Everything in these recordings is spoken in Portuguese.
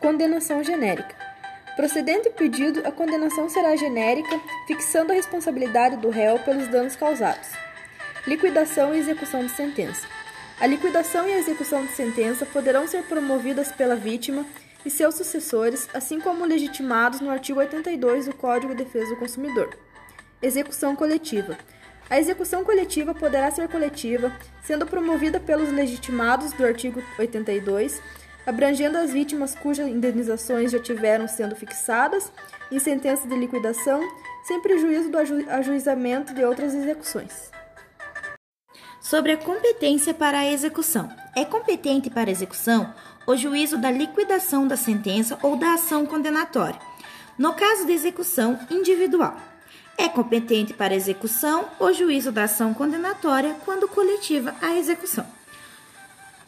Condenação genérica. Procedendo o pedido, a condenação será genérica, fixando a responsabilidade do réu pelos danos causados. Liquidação e execução de sentença. A liquidação e a execução de sentença poderão ser promovidas pela vítima e seus sucessores, assim como legitimados no artigo 82 do Código de Defesa do Consumidor. Execução coletiva. A execução coletiva poderá ser coletiva, sendo promovida pelos legitimados do artigo 82 abrangendo as vítimas cujas indenizações já tiveram sendo fixadas em sentença de liquidação, sem prejuízo do aju ajuizamento de outras execuções. Sobre a competência para a execução. É competente para a execução o juízo da liquidação da sentença ou da ação condenatória, no caso de execução individual. É competente para a execução o juízo da ação condenatória quando coletiva a execução.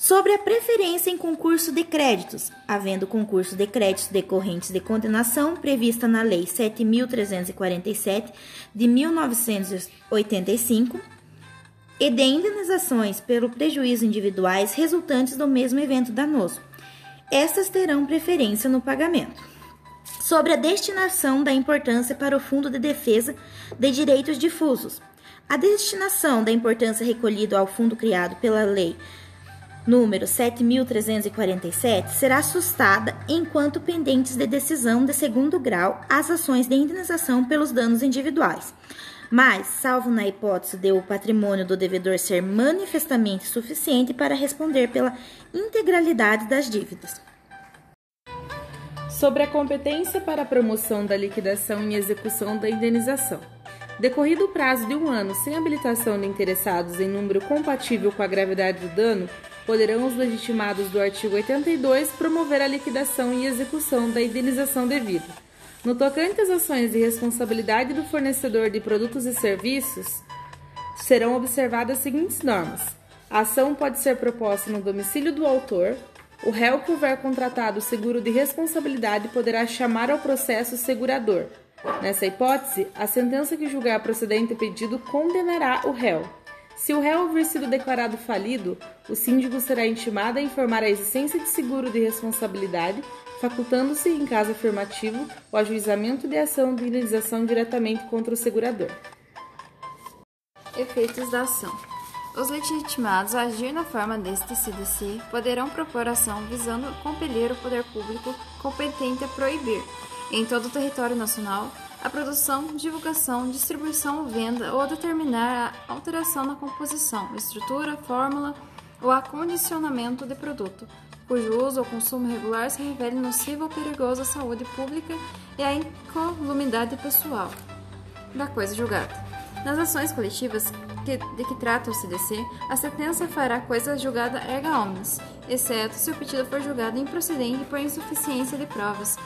Sobre a preferência em concurso de créditos, havendo concurso de créditos decorrentes de condenação prevista na Lei 7.347 de 1985 e de indenizações pelo prejuízo individuais resultantes do mesmo evento danoso. Estas terão preferência no pagamento. Sobre a destinação da importância para o Fundo de Defesa de Direitos Difusos. A destinação da importância recolhida ao fundo criado pela Lei número 7347, será sustada enquanto pendentes de decisão de segundo grau as ações de indenização pelos danos individuais. Mas, salvo na hipótese de o patrimônio do devedor ser manifestamente suficiente para responder pela integralidade das dívidas. Sobre a competência para a promoção da liquidação e execução da indenização. Decorrido o prazo de um ano sem habilitação de interessados em número compatível com a gravidade do dano, poderão os legitimados do artigo 82 promover a liquidação e execução da indenização devida. No tocante às ações de responsabilidade do fornecedor de produtos e serviços, serão observadas as seguintes normas: a ação pode ser proposta no domicílio do autor. O réu que houver contratado o seguro de responsabilidade poderá chamar ao processo o segurador. Nessa hipótese, a sentença que julgar procedente o pedido condenará o réu. Se o réu houver sido declarado falido, o síndico será intimado a informar a existência de seguro de responsabilidade, facultando-se, em caso afirmativo, o ajuizamento de ação de indenização diretamente contra o segurador. Efeitos da ação. Os legitimados a agir na forma deste CDC poderão propor ação visando compelir o poder público competente a proibir, em todo o território nacional, a produção, divulgação, distribuição ou venda ou determinar a alteração na composição, estrutura, fórmula ou acondicionamento de produto, cujo uso ou consumo regular se revele nocivo ou perigoso à saúde pública e à incolumidade pessoal da coisa julgada. Nas ações coletivas que, de que trata o CDC, a sentença fará coisa julgada erga omnes, exceto se o pedido for julgado improcedente por insuficiência de provas,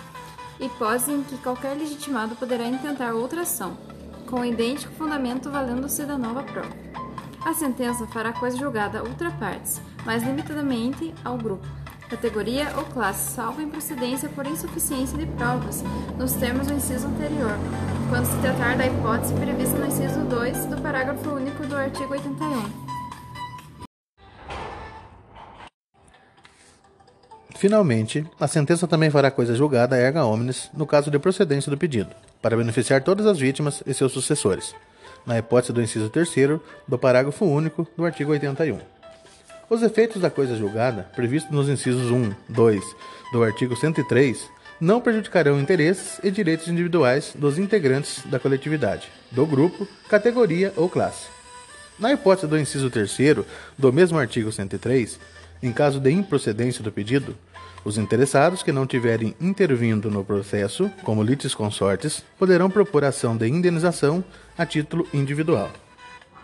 hipótese em que qualquer legitimado poderá intentar outra ação, com idêntico fundamento valendo-se da nova prova. A sentença fará coisa julgada ultra partes, mas limitadamente ao grupo, categoria ou classe, salvo improcedência por insuficiência de provas, nos termos do inciso anterior, quando se tratar da hipótese prevista no inciso 2 do parágrafo único do artigo 81. Finalmente, a sentença também fará coisa julgada erga omnes no caso de procedência do pedido, para beneficiar todas as vítimas e seus sucessores, na hipótese do inciso 3 do parágrafo único do artigo 81. Os efeitos da coisa julgada, previstos nos incisos 1, 2 do artigo 103, não prejudicarão interesses e direitos individuais dos integrantes da coletividade, do grupo, categoria ou classe. Na hipótese do inciso 3 do mesmo artigo 103, em caso de improcedência do pedido, os interessados que não tiverem intervindo no processo, como litis consortes, poderão propor ação de indenização a título individual.